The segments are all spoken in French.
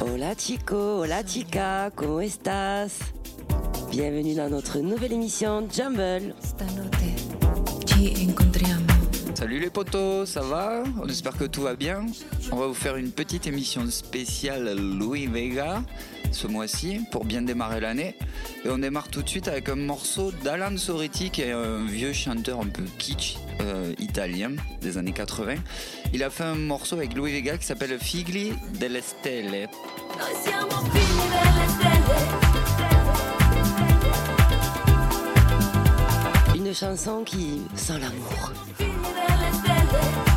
Hola Chico, hola Chica, ¿cómo estás? Bienvenue dans notre nouvelle émission Jumble. Salut les potos, ça va On espère que tout va bien. On va vous faire une petite émission spéciale Louis Vega ce mois-ci pour bien démarrer l'année. Et on démarre tout de suite avec un morceau d'Alan Soretti qui est un vieux chanteur un peu kitsch euh, italien des années 80. Il a fait un morceau avec Louis Vega qui s'appelle Figli delle Stelle. Une chanson qui sent l'amour. Sunday.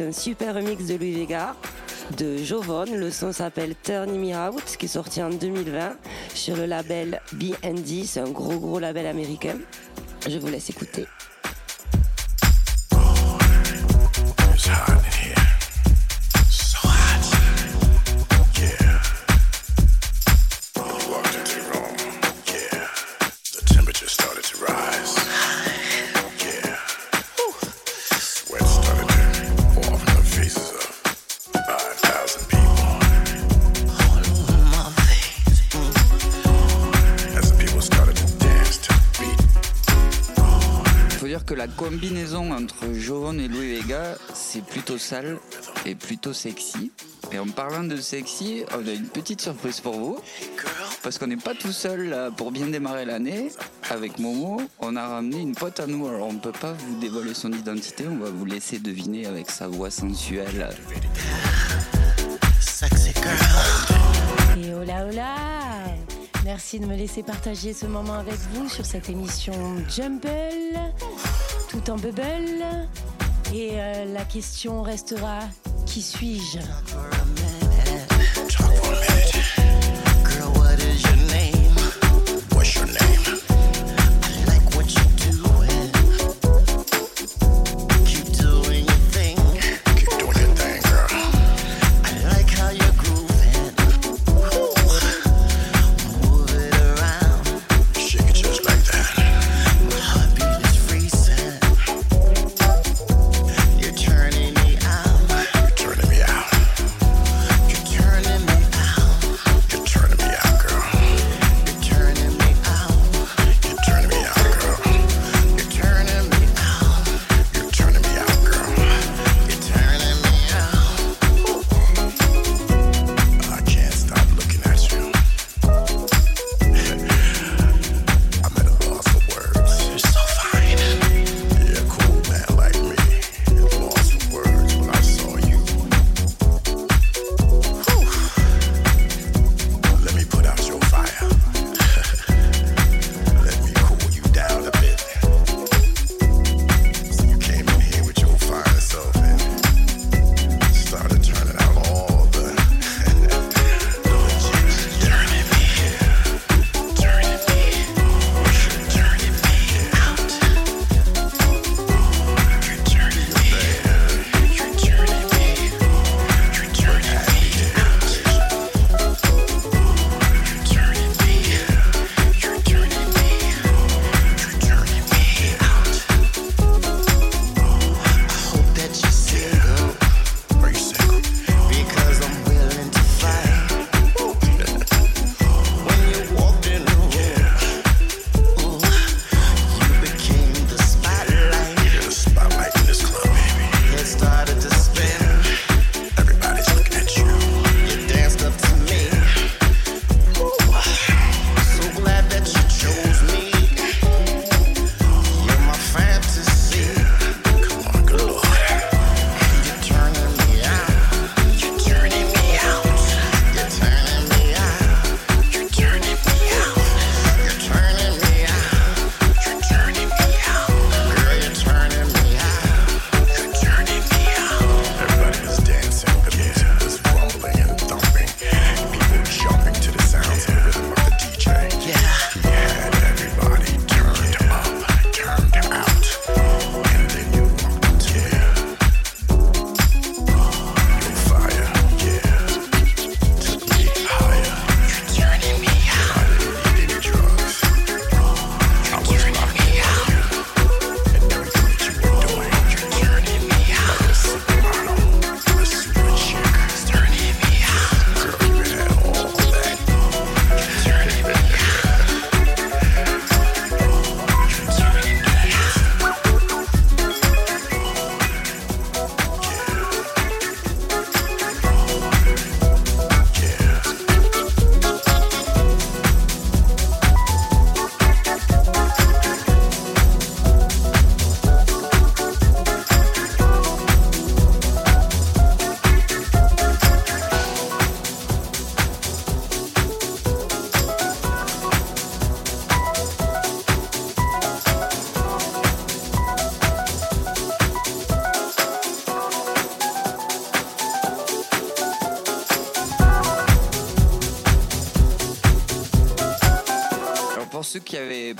un super remix de Louis Vega de Jovon. Le son s'appelle Turn Me Out, qui est sorti en 2020 sur le label BND. C'est un gros gros label américain. Je vous laisse écouter. Combinaison entre Jovan et Louis Vega, c'est plutôt sale et plutôt sexy. Et en parlant de sexy, on a une petite surprise pour vous. Parce qu'on n'est pas tout seul là, pour bien démarrer l'année. Avec Momo, on a ramené une pote à nous. Alors on ne peut pas vous dévoiler son identité, on va vous laisser deviner avec sa voix sensuelle. Et hola hola Merci de me laisser partager ce moment avec vous sur cette émission Jumble, en bubble. Et euh, la question restera qui suis-je?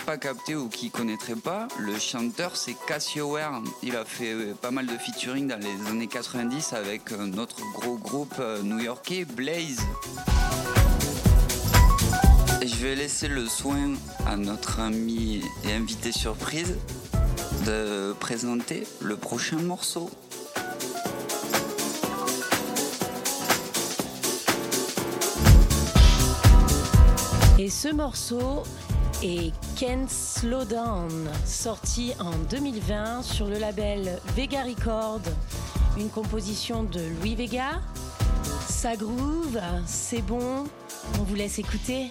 Pas capté ou qui connaîtraient pas, le chanteur c'est Cassio Ware. Il a fait euh, pas mal de featuring dans les années 90 avec euh, notre gros groupe euh, new-yorkais Blaze. Je vais laisser le soin à notre ami et invité surprise de présenter le prochain morceau. Et ce morceau est Can't Slow Down, sorti en 2020 sur le label Vega Record, une composition de Louis Vega. Ça groove, c'est bon, on vous laisse écouter.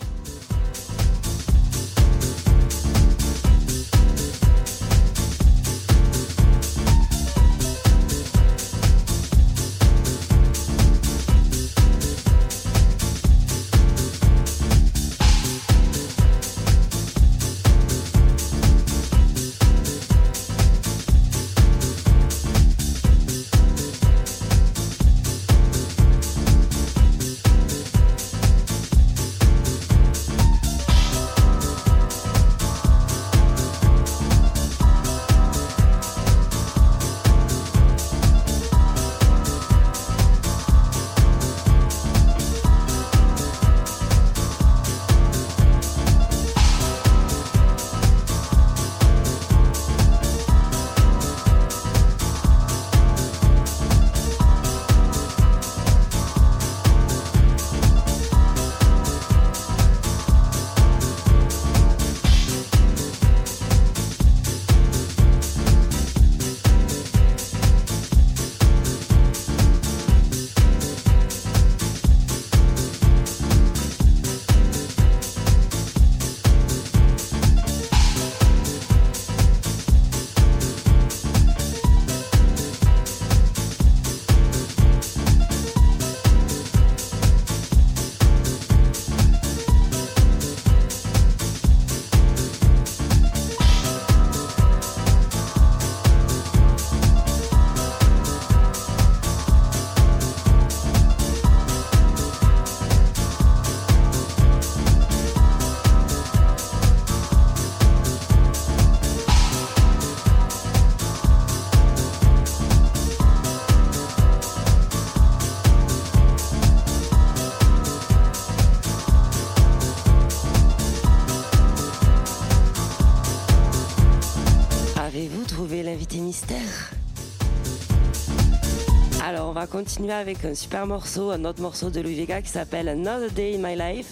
Continuer avec un super morceau, un autre morceau de Louis Vega qui s'appelle Another Day in My Life.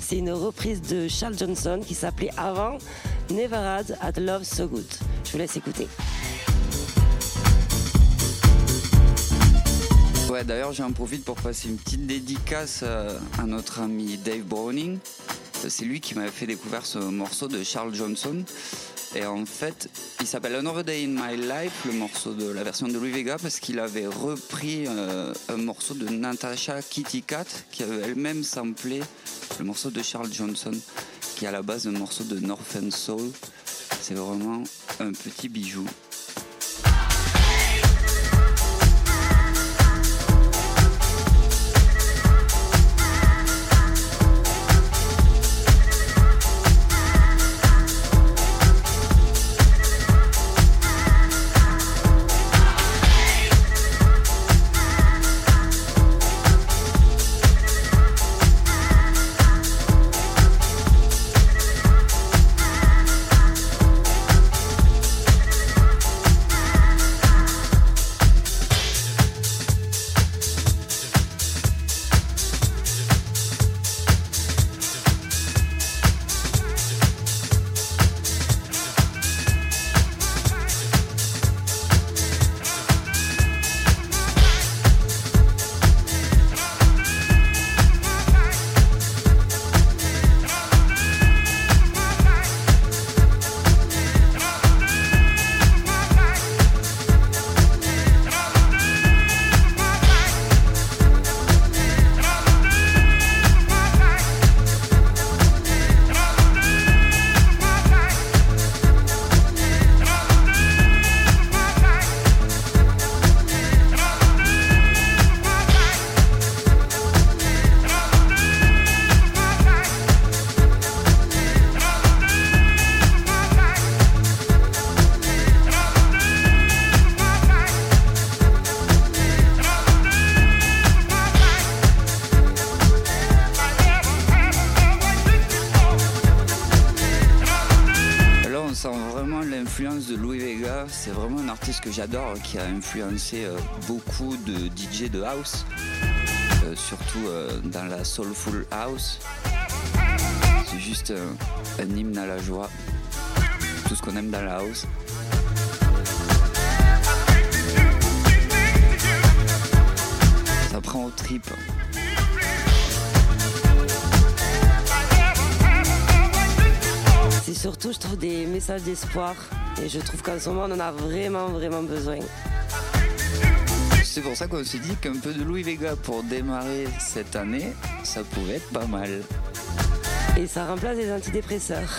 C'est une reprise de Charles Johnson qui s'appelait avant Never Had Had Love So Good. Je vous laisse écouter. Ouais, d'ailleurs, j'en profite pour passer une petite dédicace euh, à notre ami Dave Browning. C'est lui qui m'avait fait découvrir ce morceau de Charles Johnson. Et en fait, il s'appelle Another Day in My Life, le morceau de la version de Louis Vega, parce qu'il avait repris euh, un morceau de Natasha Kitty Cat, qui avait elle-même samplé le morceau de Charles Johnson, qui est à la base un morceau de North Soul. C'est vraiment un petit bijou. C'est vraiment un artiste que j'adore, qui a influencé euh, beaucoup de DJ de house, euh, surtout euh, dans la soulful house. C'est juste un, un hymne à la joie, tout ce qu'on aime dans la house. Ça prend au trip. C'est surtout, je trouve, des messages d'espoir. Et je trouve qu'en ce moment, on en a vraiment, vraiment besoin. C'est pour ça qu'on s'est dit qu'un peu de Louis Vega pour démarrer cette année, ça pouvait être pas mal. Et ça remplace les antidépresseurs.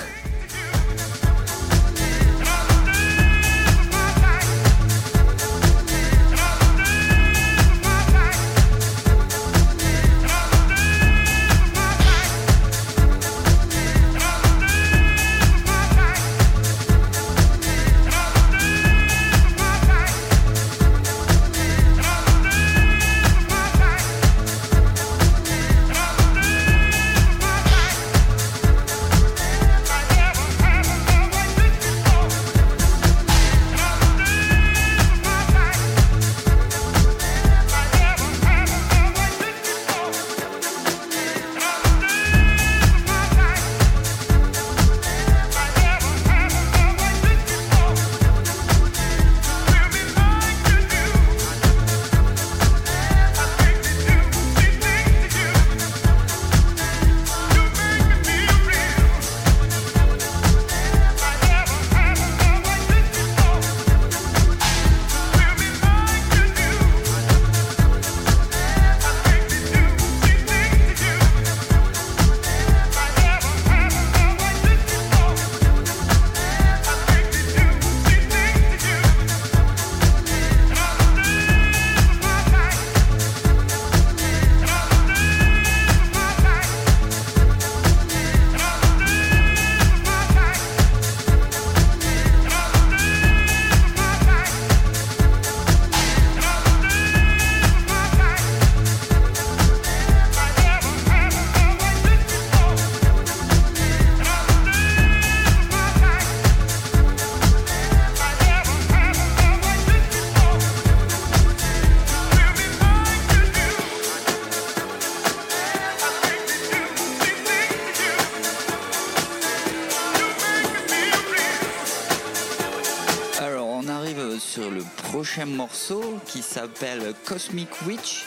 Morceau qui s'appelle Cosmic Witch,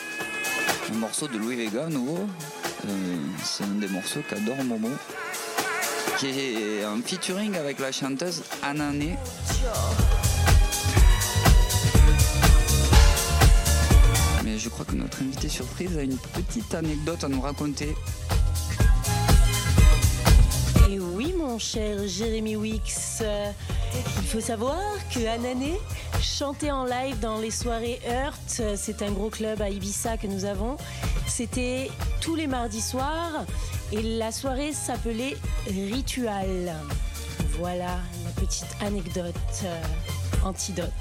un morceau de Louis Vega nouveau. Euh, c'est un des morceaux qu'adore Momo, qui est en featuring avec la chanteuse Anané. Mais je crois que notre invité surprise a une petite anecdote à nous raconter. Et oui, mon cher Jérémy Wix, euh, il faut savoir que Anané chantait en live dans les soirées euh, C'est un gros club à Ibiza que nous avons. C'était tous les mardis soirs et la soirée s'appelait Ritual. Voilà la petite anecdote euh, antidote.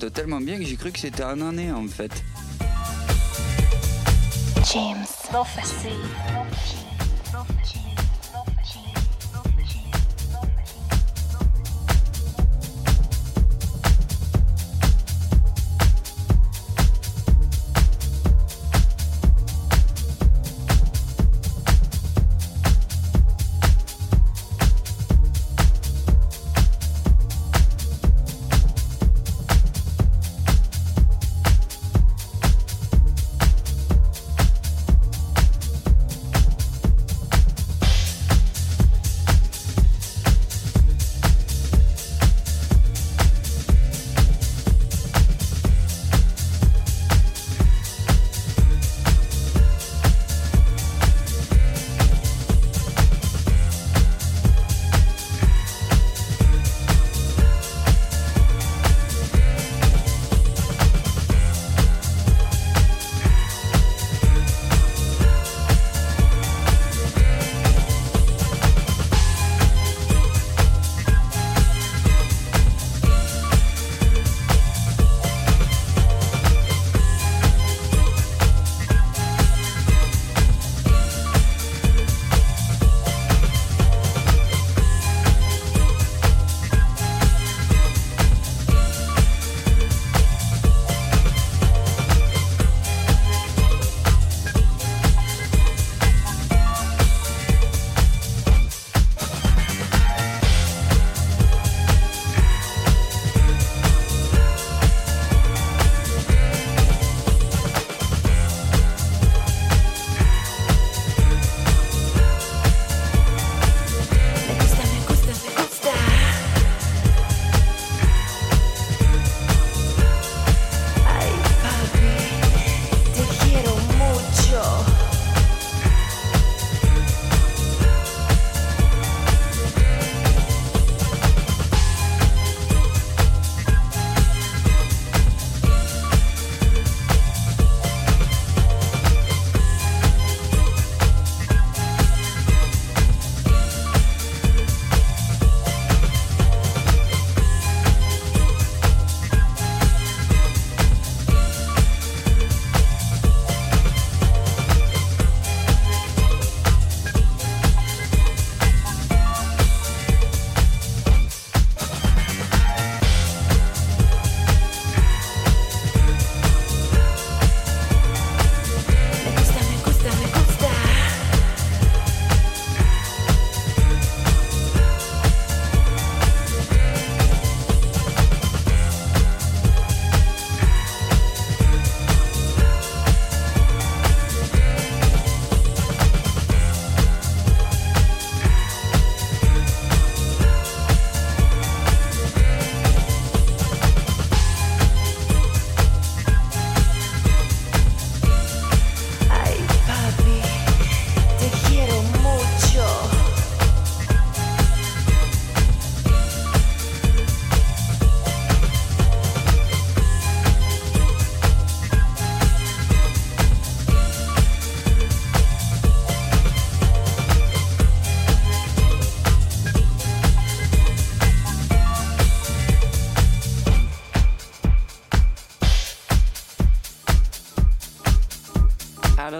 Chante tellement bien que j'ai cru que c'était Anané en fait. James.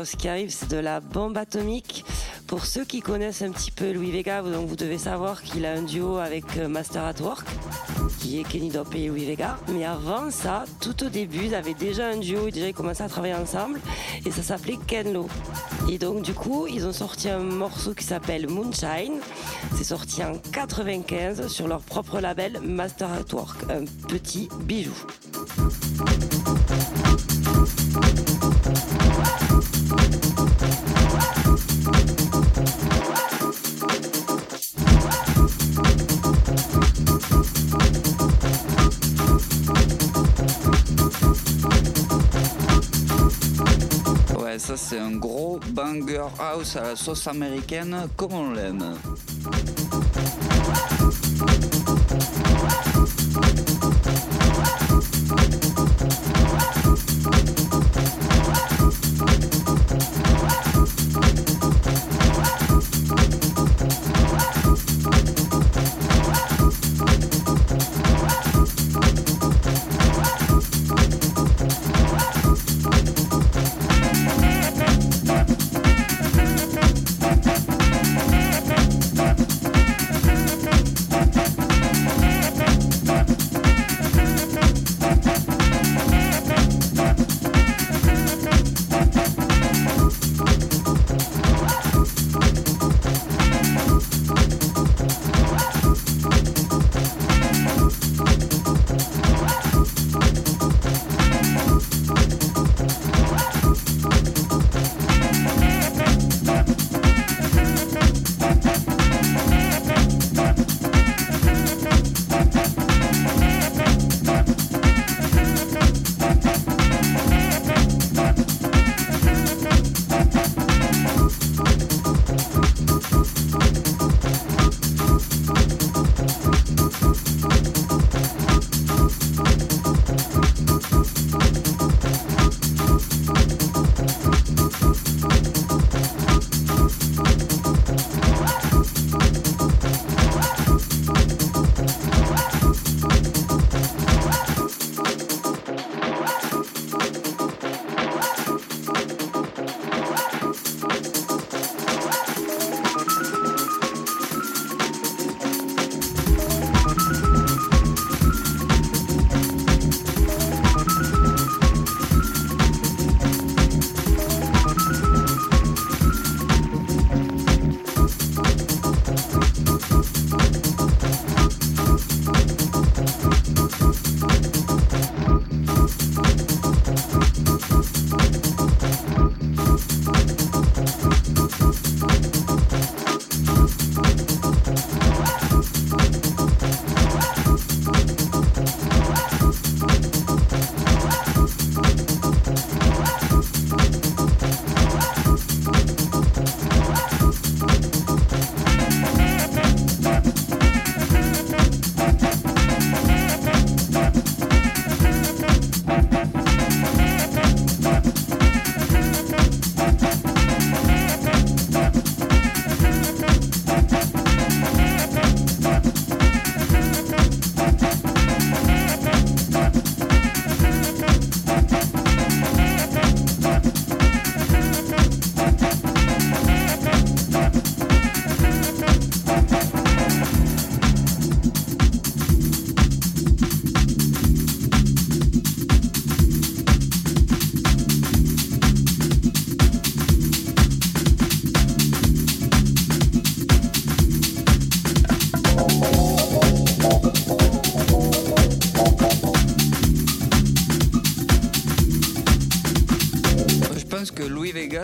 Ce qui arrive, c'est de la bombe atomique. Pour ceux qui connaissent un petit peu Louis Vega, donc vous devez savoir qu'il a un duo avec euh, Master at Work, qui est Kenny Dope et Louis Vega. Mais avant ça, tout au début, ils avaient déjà un duo, déjà ils commençaient à travailler ensemble, et ça s'appelait Kenlo. Et donc du coup, ils ont sorti un morceau qui s'appelle Moonshine. C'est sorti en 95 sur leur propre label Master at Work, un petit bijou. Ouais, ça c'est un gros banger house à la sauce américaine comme on l'aime?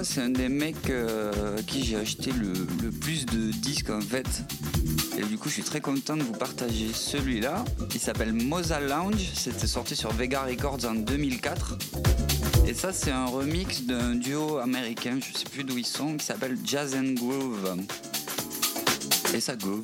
C'est un des mecs euh, à qui j'ai acheté le, le plus de disques en fait. Et du coup, je suis très content de vous partager celui-là. Il s'appelle Moza Lounge. C'était sorti sur Vega Records en 2004. Et ça, c'est un remix d'un duo américain, je sais plus d'où ils sont, qui s'appelle Jazz and Groove. Et ça groove.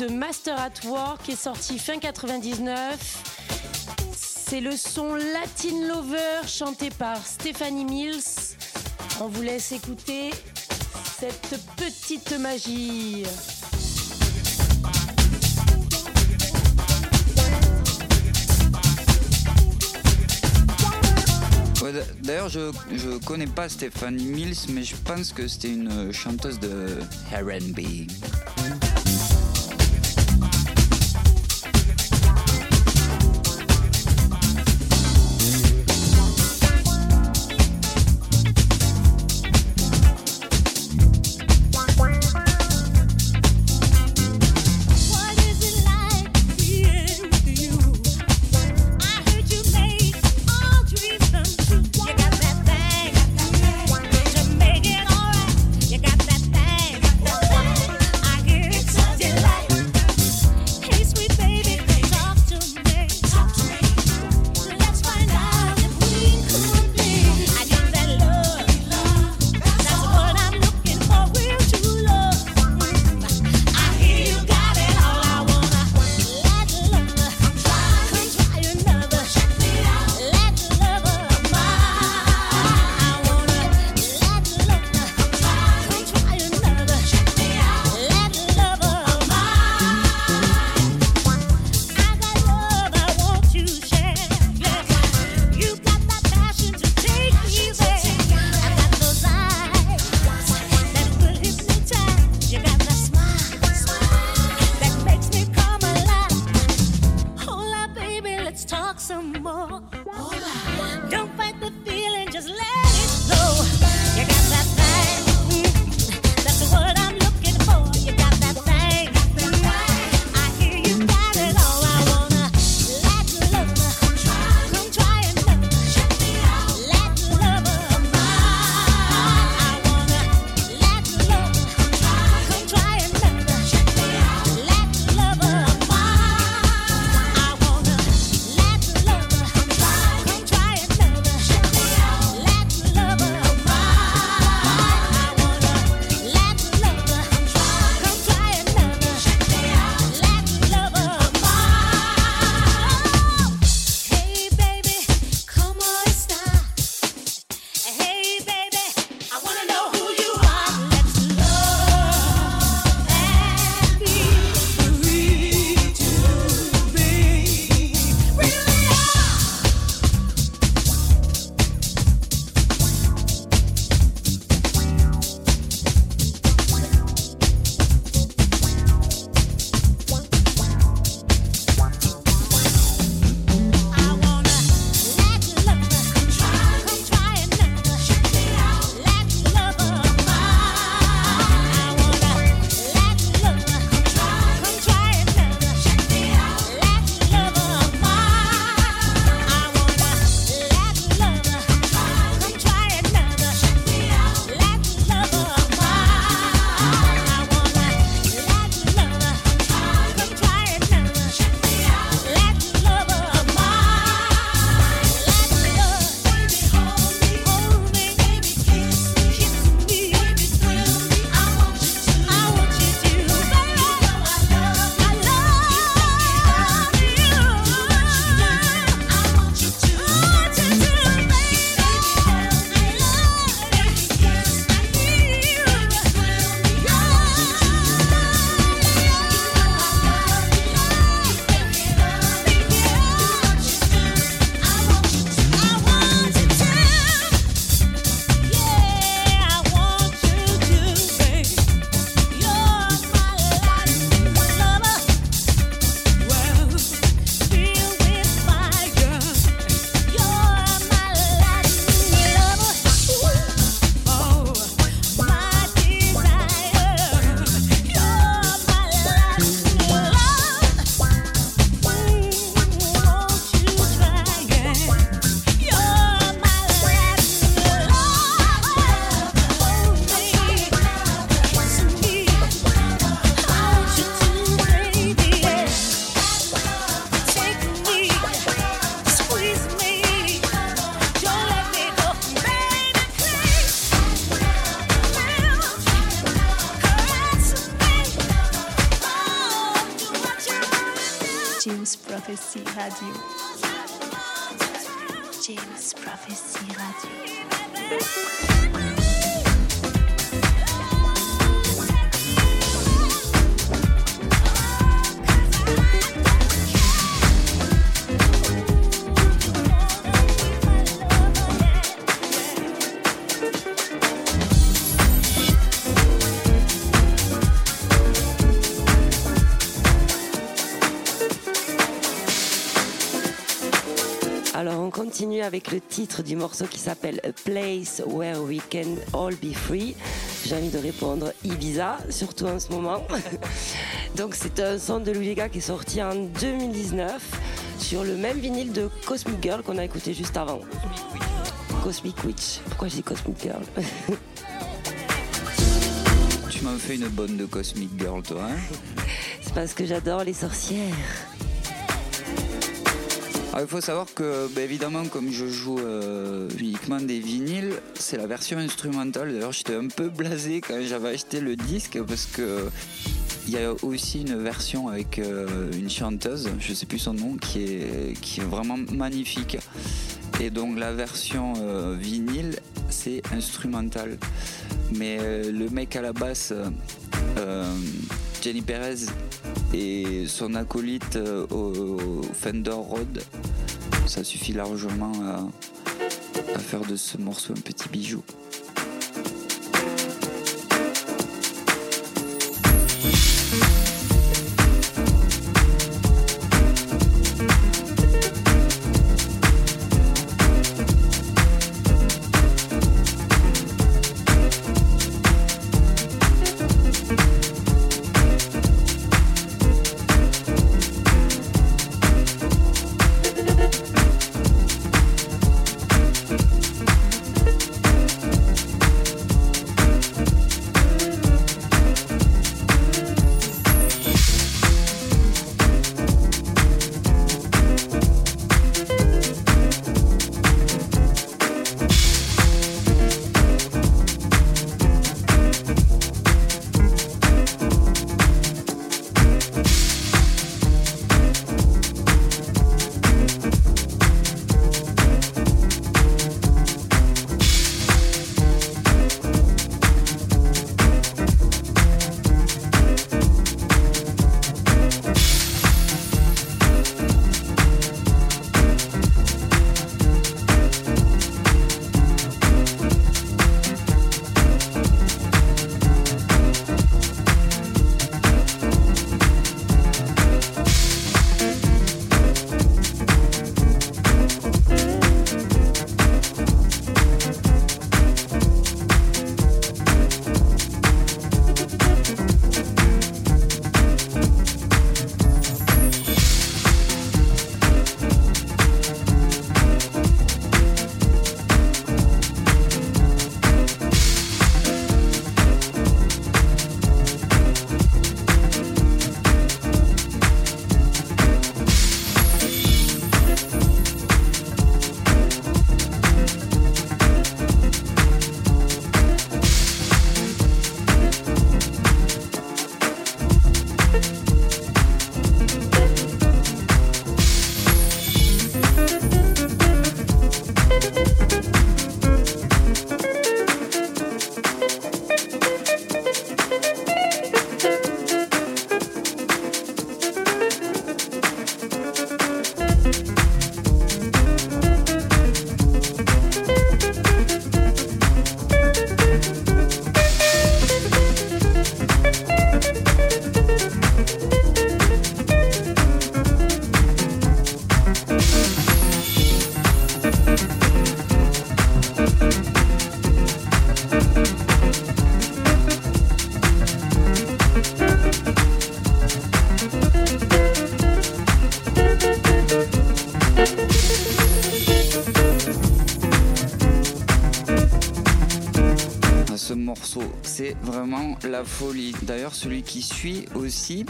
De Master at Work qui est sorti fin 99. C'est le son Latin Lover chanté par Stephanie Mills. On vous laisse écouter cette petite magie. D'ailleurs, je, je connais pas Stephanie Mills, mais je pense que c'était une chanteuse de R&B. Avec le titre du morceau qui s'appelle A Place Where We Can All Be Free. J'ai envie de répondre Ibiza, surtout en ce moment. Donc c'est un son de Louis Vega qui est sorti en 2019 sur le même vinyle de Cosmic Girl qu'on a écouté juste avant. Cosmic Witch. Pourquoi je dis Cosmic Girl Tu m'as fait une bonne de Cosmic Girl, toi. Hein? C'est parce que j'adore les sorcières. Alors, il faut savoir que, bah, évidemment, comme je joue euh, uniquement des vinyles, c'est la version instrumentale. D'ailleurs, j'étais un peu blasé quand j'avais acheté le disque parce que il y a aussi une version avec euh, une chanteuse, je sais plus son nom, qui est, vraiment magnifique. Et donc la version euh, vinyle, c'est instrumental. Mais le mec à la basse, Jenny Perez, et son acolyte euh, au Fender Rhodes, ça suffit largement à, à faire de ce morceau un petit bijou. Celui qui suit aussi,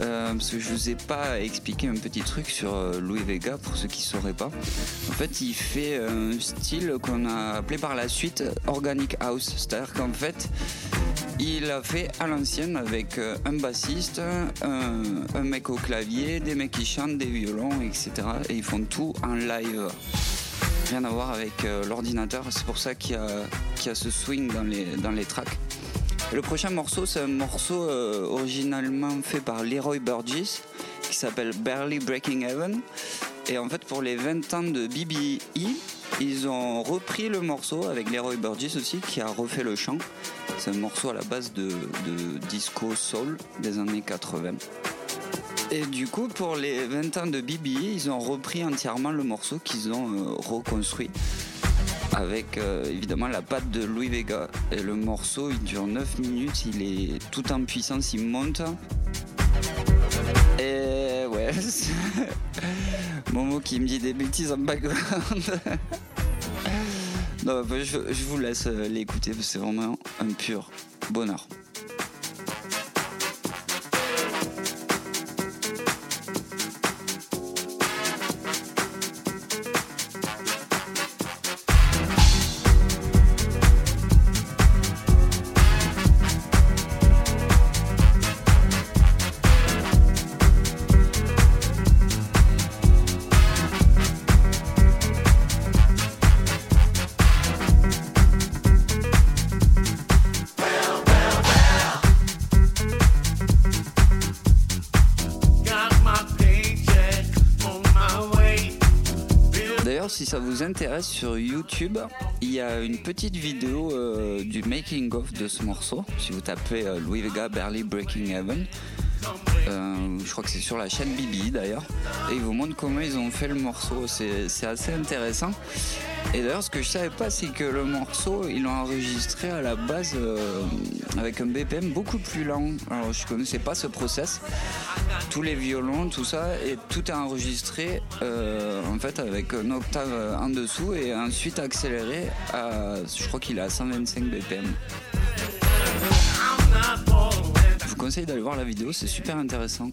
euh, parce que je vous ai pas expliqué un petit truc sur euh, Louis Vega pour ceux qui sauraient pas. En fait, il fait un style qu'on a appelé par la suite Organic House. C'est-à-dire qu'en fait, il a fait à l'ancienne avec euh, un bassiste, un, mec au clavier, des mecs qui chantent, des violons, etc. Et ils font tout en live. Rien à voir avec euh, l'ordinateur, c'est pour ça qu'il y, a- ce swing dans les tracks. Le prochain morceau, c'est un morceau euh, originalement fait par Leroy Burgess qui s'appelle Barely Breaking Heaven. Et en fait, pour les 20 ans de BBE, ils ont repris le morceau avec Leroy Burgess aussi qui a refait le chant. C'est un morceau à la base de, de disco soul des années 80. Et du coup, pour les 20 ans de BBE, ils ont repris entièrement le morceau qu'ils ont euh, reconstruit avec euh, évidemment la patte de Louis Vega. Et le morceau, il dure 9 minutes, il est tout en puissance, il monte. Et ouais, Momo qui me dit des bêtises en background. non, bah, je, je vous laisse euh, l'écouter, c'est vraiment un pur bonheur. Sur YouTube, il y a une petite vidéo euh, du making of de ce morceau. Si vous tapez euh, Louis Vega Barely Breaking Heaven, euh, je crois que c'est sur la chaîne Bibi d'ailleurs, et ils vous montrent comment ils ont fait le morceau. C'est assez intéressant. Et d'ailleurs, ce que je savais pas, c'est que le morceau, ils l'ont enregistré à la base euh, avec un BPM beaucoup plus lent. Alors, je connaissais pas ce process. Tous les violons, tout ça, et tout est enregistré euh, en fait avec une octave en dessous et ensuite accéléré à, je crois qu'il est à 125 BPM. Je vous conseille d'aller voir la vidéo, c'est super intéressant.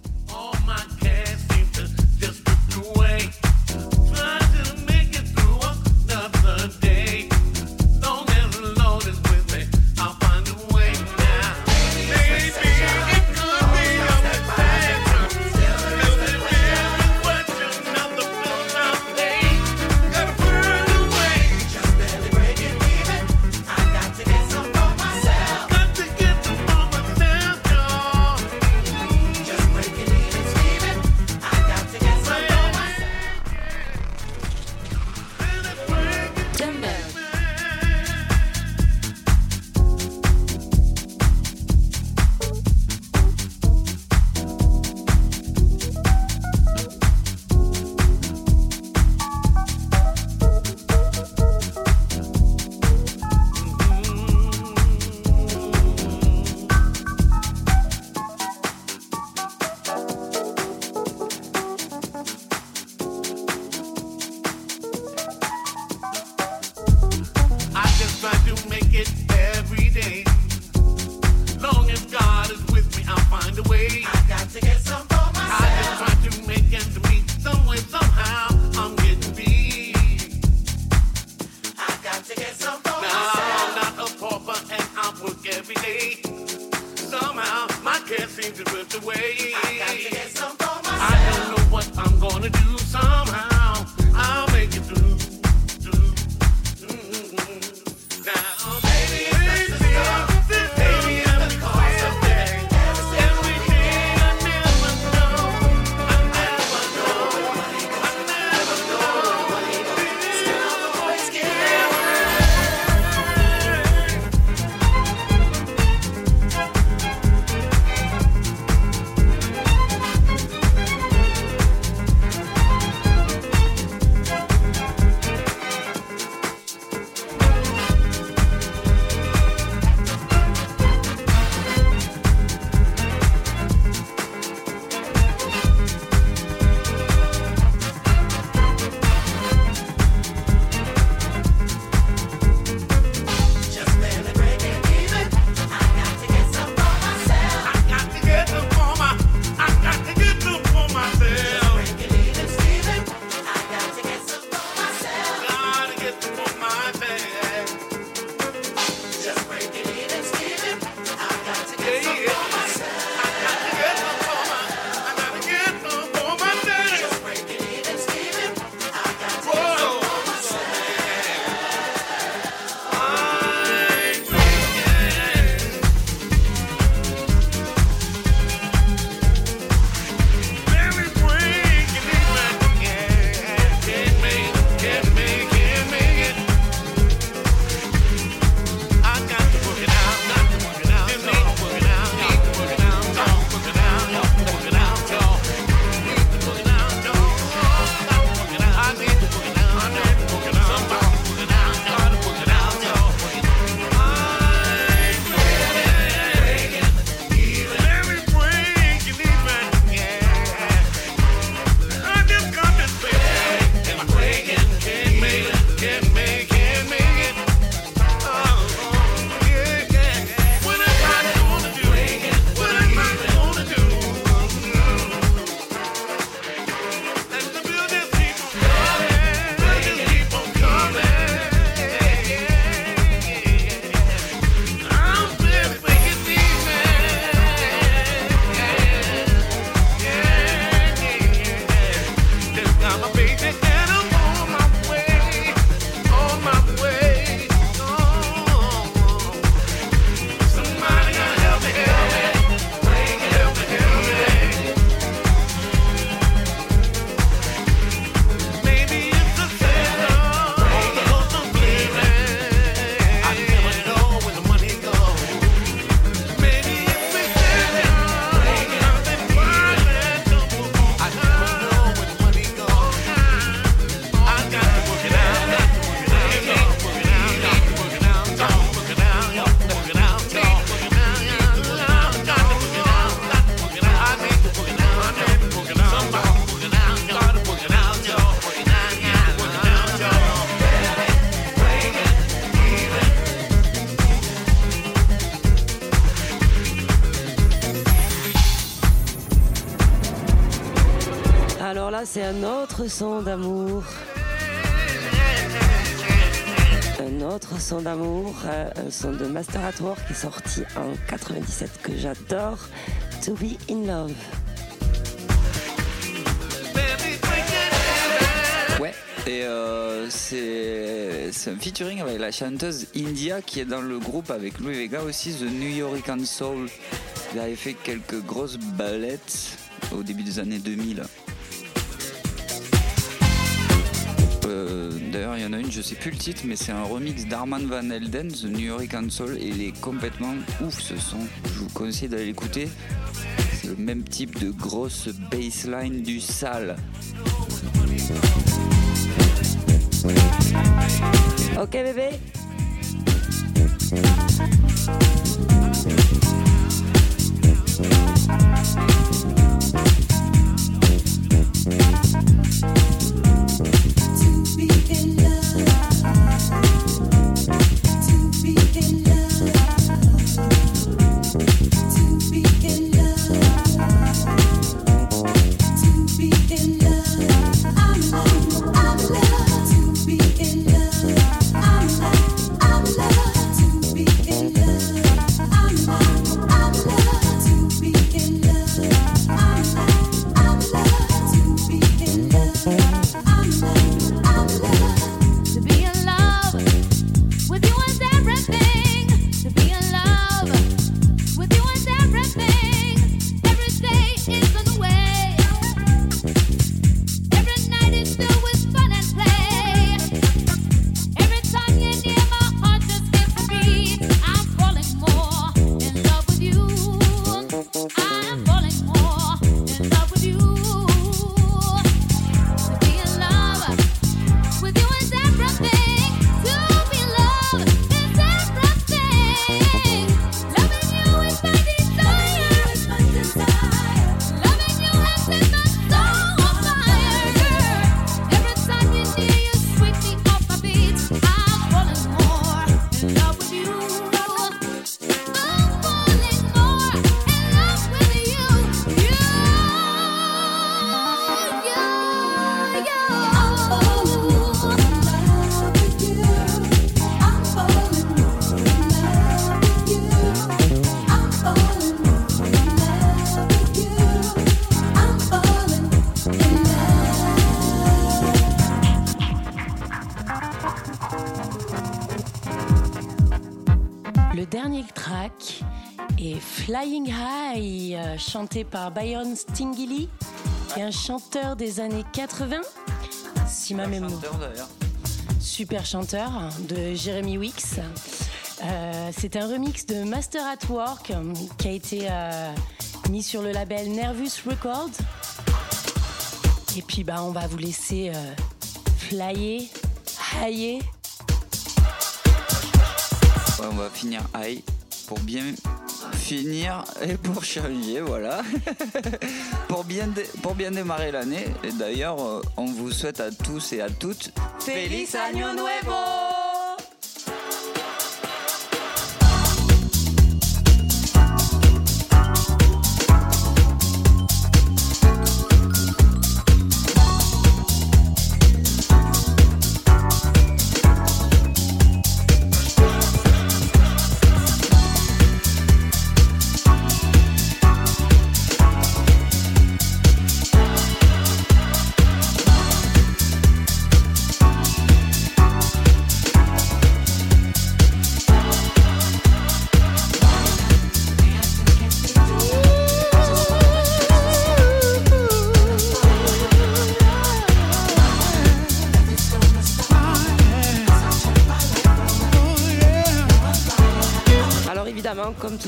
Son d'amour. Un autre son d'amour, euh, un son de Master at Work qui est sorti en 97 que j'adore, To Be in Love. Ouais, et euh, c'est un featuring avec la chanteuse India qui est dans le groupe avec Louis Vega aussi, The New Yorican Soul. Il avait fait quelques grosses ballettes au début des années 2000. Euh, D'ailleurs, il y en a une, je sais plus le titre, mais c'est un remix d'Arman Van Helden, The New Yorican Soul, et il est complètement ouf ce son. Je vous conseille d'aller l'écouter. C'est le même type de grosse bassline du sale. Ok bébé To chanté par Byron Stingili, qui est un chanteur des années 80. Si ma mémoire. Super chanteur hein, de Jeremy Wicks. Euh, c'est un remix de Master at Work qui a été euh, mis sur le label Nervous Records. Et puis bah, on va vous laisser euh, flyer, hailler. Ouais, on va finir high pour bien finir et pour changer, voilà. pour, bien pour bien démarrer l'année. Et d'ailleurs, euh, on vous souhaite à tous et à toutes Feliz Año Nuevo!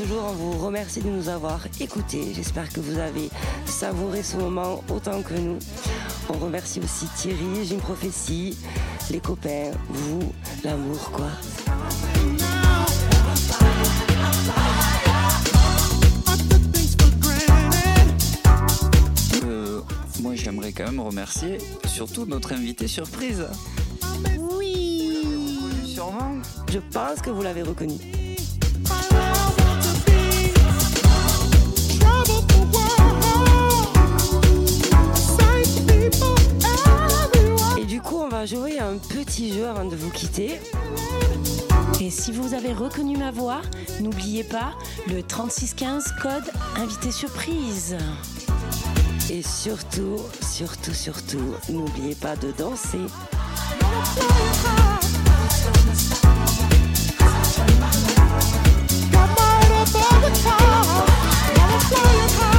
Toujours, on vous remercie de nous avoir écoutés. J'espère que vous avez savouré ce moment autant que nous. On remercie aussi Thierry, Jim Prophétie, les copains, vous, l'amour quoi. Euh, moi, j'aimerais quand même remercier surtout notre invité surprise. Oui! Sûrement. Je pense que vous l'avez reconnu. Et du coup, on va jouer un petit jeu avant de vous quitter. Et si vous avez reconnu ma voix, n'oubliez pas le 3615 code invité surprise. Et surtout, surtout, surtout, n'oubliez pas de danser. Lollipop.